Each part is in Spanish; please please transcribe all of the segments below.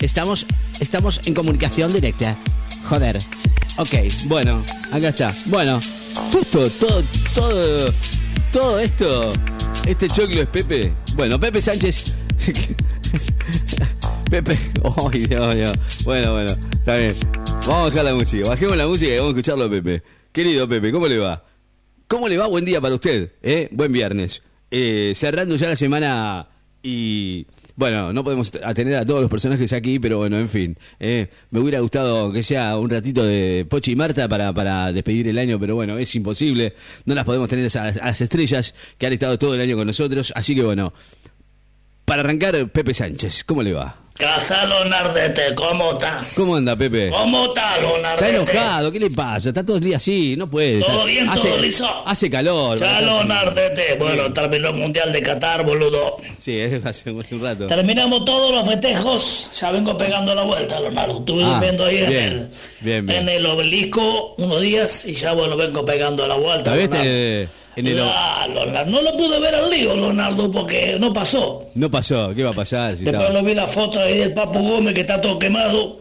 Estamos, estamos en comunicación directa. Joder. Ok, bueno, acá está. Bueno, justo todo, todo, todo esto, este choclo es Pepe. Bueno, Pepe Sánchez. Pepe, oh, Dios mío. Bueno, bueno, está bien. Vamos a bajar la música, bajemos la música y vamos a escucharlo Pepe. Querido Pepe, ¿cómo le va? ¿Cómo le va? Buen día para usted, ¿eh? Buen viernes. Eh, cerrando ya la semana y bueno, no podemos atender a todos los personajes aquí, pero bueno, en fin. Eh, me hubiera gustado que sea un ratito de Pochi y Marta para, para despedir el año, pero bueno, es imposible. No las podemos tener a, a las estrellas que han estado todo el año con nosotros. Así que bueno, para arrancar, Pepe Sánchez, ¿cómo le va? Casalo Nardete, ¿cómo estás? ¿Cómo anda, Pepe? ¿Cómo estás, Lonardete? Está enojado, ¿qué le pasa? Está todo el día así, no puede. ¿Todo bien, hace, todo liso? Hace calor. Ya, Lonardete. Bueno, terminó el Mundial de Qatar, boludo. Sí, hace un rato. Terminamos todos los festejos. Ya vengo pegando la vuelta, Leonardo. Estuve Ah, durmiendo ahí en, el, bien, bien. en el obelisco unos días y ya, bueno, vengo pegando la vuelta. ¿La viste Leonardo. En el... Ah, Leonardo, No lo pude ver al lío, Leonardo, porque no pasó. No pasó, ¿qué va a pasar? Si Después estaba- lo vi la foto ahí del Papu Gómez que está todo quemado.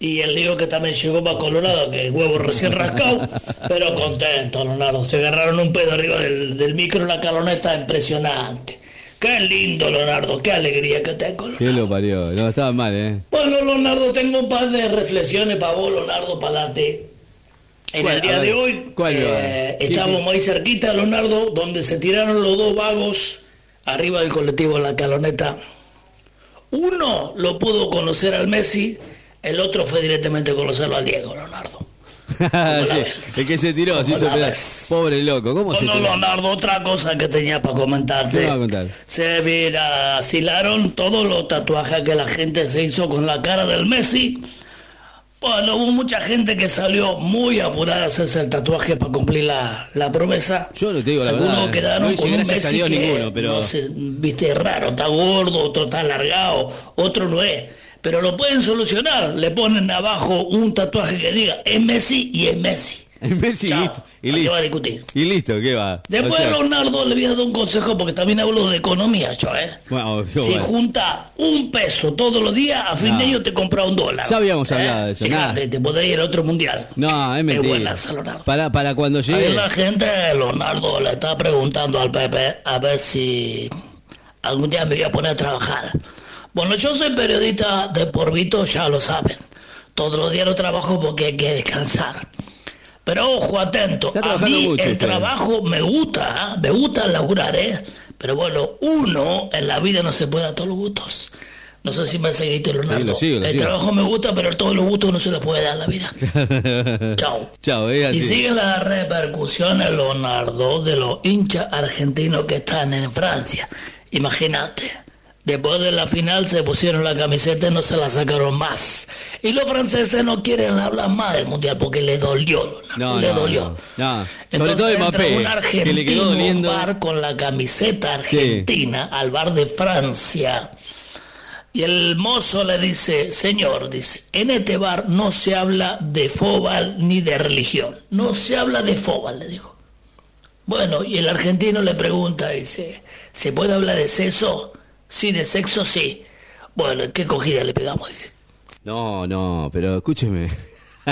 Y el lío que también llegó para Colorado, que el huevo recién rascado, pero contento, Leonardo. Se agarraron un pedo arriba del, del micro, la caloneta impresionante. Qué lindo, Leonardo, qué alegría que tengo, ¿Qué Leonardo. lo parió? No, estaba mal, ¿eh? Bueno, Leonardo, tengo un par de reflexiones para vos, Leonardo, para darte. En el día de hoy, ¿cuál, eh, qué? muy cerquita, Leonardo, donde se tiraron los dos vagos arriba del colectivo La Caloneta. Uno lo pudo conocer al Messi, el otro fue directamente conocerlo al Diego, Leonardo. Sí, el que se tiró, se. Pobre loco, ¿cómo se Bueno, tiró? Leonardo, otra cosa que tenía para comentarte. Se viracilaron todos los tatuajes que la gente se hizo con la cara del Messi. Bueno, hubo mucha gente que salió muy apurada a hacerse el tatuaje para cumplir la, la promesa. Yo no te digo la Algunos verdad, quedaron no con un Messi que, ninguno, pero- no sé, viste, raro, está gordo, otro está alargado, otro no es. Pero lo pueden solucionar. Le ponen abajo un tatuaje que diga es Messi y es Messi. Messi Chao. listo. Y ¿Para qué va a listo. discutir? Y listo, ¿qué va? Después O sea, Leonardo le voy a dar un consejo porque también hablo de economía yo, ¿eh? Bueno, yo, si bueno. junta un peso todos los días, a fin No. de año te compra un dólar. Ya habíamos hablado de eso, nada. te podés ir a otro mundial. No, es mentira. buena esa, Leonardo. Para, para cuando llegue. la gente, Leonardo, le está preguntando al Pepe a ver si algún día me voy a poner a trabajar. Bueno, yo soy periodista de Porvito, ya lo saben. Todos los días no trabajo porque hay que descansar. Pero ojo, atento. A mí mucho el usted. trabajo me gusta, me gusta laburar, ¿eh? Pero bueno, uno en la vida no se puede dar todos los gustos. No sé si me seguiste, Leonardo. lo sigo, lo el sigo. trabajo me gusta, pero todos los gustos no se los puede dar en la vida. Chao. Chao. Y siguen las repercusiones, Leonardo, de los hinchas argentinos que están en Francia. Imagínate, después de la final se pusieron la camiseta y no se la sacaron más. Y los franceses no quieren hablar más del mundial porque le dolió, No, le no, dolió. no. Sobre Entonces todo entra Mbappé, un que le argentino quedó doliendo. bar con la camiseta argentina al bar de Francia. Y el mozo le dice, señor, dice, en este bar no se habla de fóbal ni de religión. No se habla de fóbal, le dijo. Bueno, y el argentino le pregunta, dice, ¿se puede hablar de sexo? Sí, de sexo sí. Bueno, ¿qué cogida le pegamos? Dice. No, no, pero escúcheme.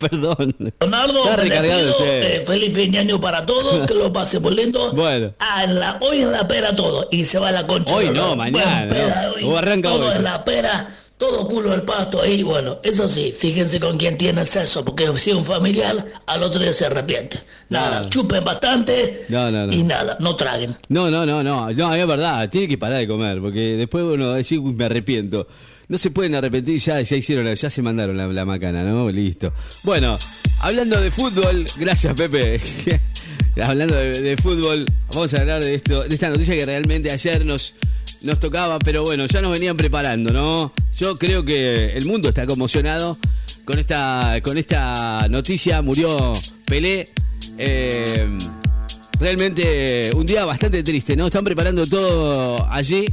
Perdón. Leonardo, Está recargado usted. eh, feliz fin de año para todos, que lo pase por lindo. Bueno. En la- hoy en la pera todo, y se va a la concha. Hoy no, mañana, Bueno, no. hoy, O arranca todo hoy. en la pera, todo culo del pasto ahí, bueno, eso sí, fíjense con quién tiene sexo, porque si es un familiar, al otro día se arrepiente. Nada, No. chupen bastante No, no, no. y nada, no traguen. No, no, no, no, no, es verdad, tiene que parar de comer, porque después a decir, "Uy, me arrepiento. No se pueden arrepentir, ya, ya hicieron, ya se mandaron la, la macana, ¿no? Listo. Bueno, hablando de fútbol, gracias Pepe. hablando de, de fútbol, vamos a hablar de esto, de esta noticia que realmente ayer nos, nos tocaba, pero bueno, ya nos venían preparando, ¿no? Yo creo que el mundo está conmocionado con esta, con esta noticia. Murió Pelé. Eh, realmente un día bastante triste, ¿no? Están preparando todo allí.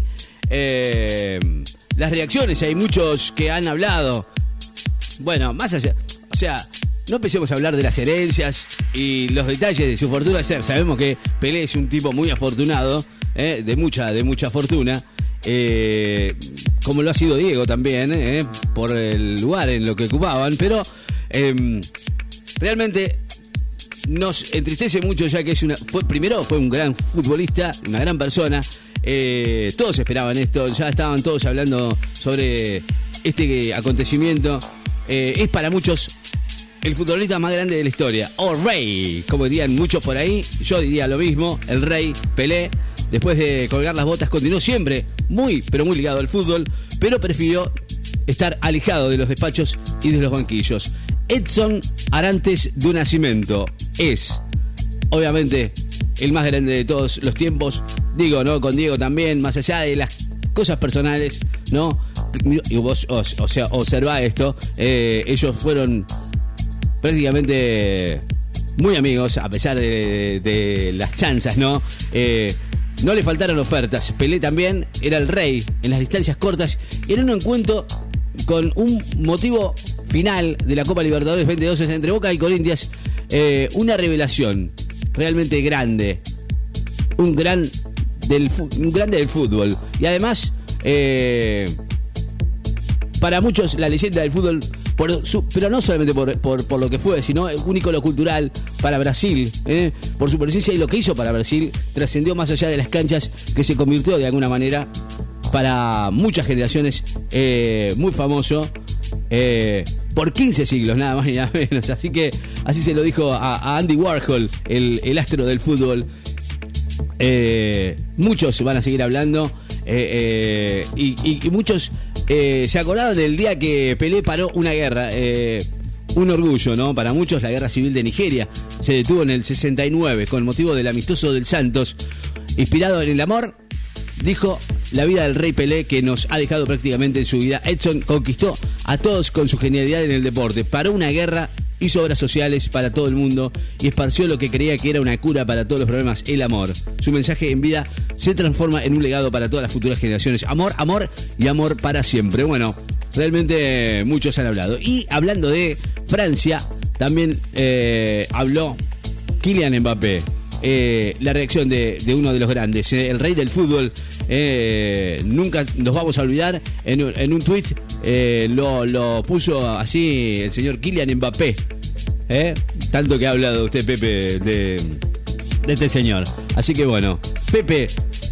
Eh, las reacciones, hay muchos que han hablado. Bueno, más allá, o sea, no empecemos a hablar de las herencias y los detalles de su fortuna. Sabemos que Pelé es un tipo muy afortunado, ¿eh? de mucha, de mucha fortuna. Eh, como lo ha sido Diego también, eh, por el lugar en lo que ocupaban, pero em, realmente nos entristece mucho ya que es. Fue, primero fue un gran futbolista, una gran persona. Eh, todos esperaban esto, ya estaban todos hablando sobre este acontecimiento. Eh, es para muchos el futbolista más grande de la historia, o rey, como dirían muchos por ahí. Yo diría lo mismo, el rey Pelé. Después de colgar las botas, continuó siempre muy, pero muy ligado al fútbol, pero prefirió estar alejado de los despachos y de los banquillos. Edson Arantes de Nacimiento es, obviamente, el más grande de todos los tiempos. Digo, ¿no? Con Diego también, más allá de las cosas personales, ¿no? Y vos, o, sea, observa esto. Eh, ellos fueron prácticamente muy amigos, a pesar de, las chanzas, ¿no? Eh, no le faltaron ofertas. Pelé también era el rey en las distancias cortas. Era un encuentro con un motivo final de la Copa Libertadores 2012 entre Boca y Corinthians, eh, una revelación realmente grande, un gran del un grande del fútbol y además eh, para muchos la leyenda del fútbol pero no solamente por, lo que fue, sino un ícono cultural para Brasil, eh, por su presencia y lo que hizo para Brasil, trascendió más allá de las canchas, que se convirtió de alguna manera para muchas generaciones muy famoso eh, por 15 siglos, nada más y nada menos. Así que así se lo dijo a, Andy Warhol, el, astro del fútbol. Eh, muchos van a seguir hablando eh, y, muchos se acordaron del día que Pelé paró una guerra. un orgullo, ¿no? Para muchos la guerra civil de Nigeria se detuvo en el 69 con motivo del amistoso del Santos, inspirado en el amor dijo la vida del rey Pelé que nos ha dejado prácticamente en su vida. Edson conquistó a todos con su genialidad en el deporte, paró una guerra, hizo obras sociales para todo el mundo y esparció lo que creía que era una cura para todos los problemas, el amor. Su mensaje en vida se transforma en un legado para todas las futuras generaciones. Amor, amor y amor para siempre. Bueno, realmente muchos han hablado. Y hablando de Francia, también eh, habló Kylian Mbappé. Eh, la reacción de, uno de los grandes, eh, el rey del fútbol. Nunca nos vamos a olvidar. En, un tuit lo, puso así el señor Kylian Mbappé. Tanto que ha hablado usted, Pepe, de, este señor. Así que bueno, Pepe,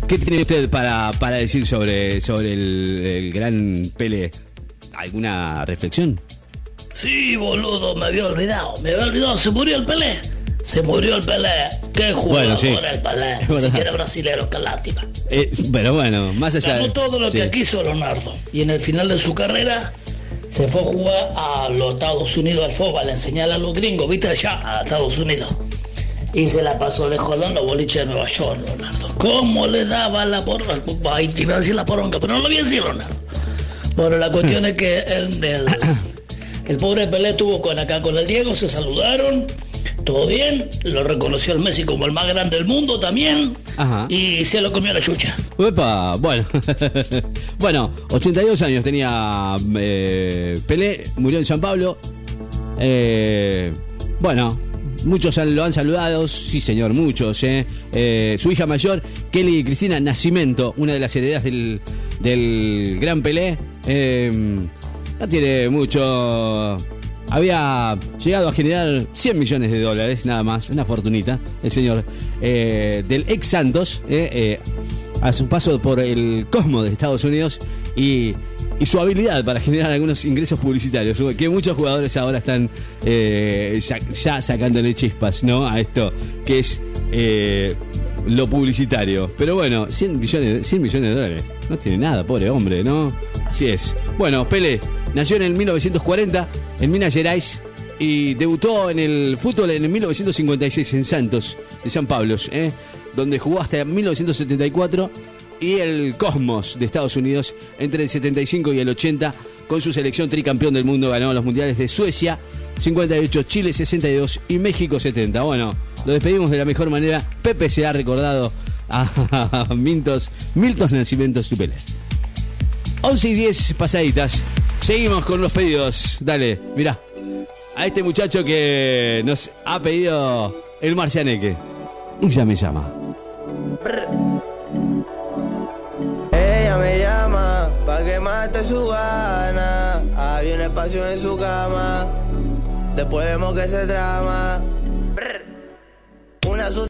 ¿qué tiene usted para, para decir sobre, sobre el, el gran Pele? ¿Alguna reflexión? Sí, boludo, me había olvidado. Me había olvidado, se murió el Pelé. Se murió el Pelé. Qué jugador el Pelé. Si siquiera brasilero, qué lástima. Eh, pero bueno, más allá Ganó todo lo que quiso Leonardo. Y en el final de su carrera se fue a jugar a los Estados Unidos al fútbol, a enseñar a los gringos, viste allá, a Estados Unidos. Y se la pasó de jodón los boliches de Nueva York, Leonardo. ¿Cómo le daba la poronga? Ay, iba a decir la poronga, pero no lo voy a decir, Leonardo. Bueno, la cuestión es que el, el, el pobre Pelé estuvo con acá con el Diego, se saludaron todo bien, lo reconoció el Messi como el más grande del mundo también. Y se lo comió la chucha. Uepa, bueno. bueno, 82 años tenía eh, Pelé, murió en San Pablo. Eh, bueno, muchos lo han saludado, sí señor, muchos. Eh. su hija mayor, Kelly Cristina Nacimiento, una de las herederas del, del gran Pelé. no tiene mucho había llegado a generar 100 millones de dólares, nada más, una fortunita, el señor eh, del ex Santos, eh, eh, a su paso por el cosmos de Estados Unidos y, su habilidad para generar algunos ingresos publicitarios, que muchos jugadores ahora están ya, sacándole chispas ¿no? a esto, que es lo publicitario. Pero bueno, 100 millones, 100 millones de dólares, no tiene nada, pobre hombre, ¿no? Así es. Bueno, Pele nació en el 1940 en Minas Gerais y debutó en el fútbol en el 1956 en Santos de San Pablo, ¿eh? donde jugó hasta 1974 y el Cosmos de Estados Unidos entre el 75 y el 80 con su selección tricampeón del mundo ganó los mundiales de Suecia 58, Chile 62 y México 70. Bueno, lo despedimos de la mejor manera. Pepe se ha recordado a Mintos, Milton Nacimientos Tupele. 11 y 10 pasaditas. Seguimos con los pedidos. Dale, mira. A este muchacho que nos ha pedido el marcianeque. Ya me llama. Ella me llama pa' que más date su gana. Hay un espacio en su cama. Después vemos que se trama.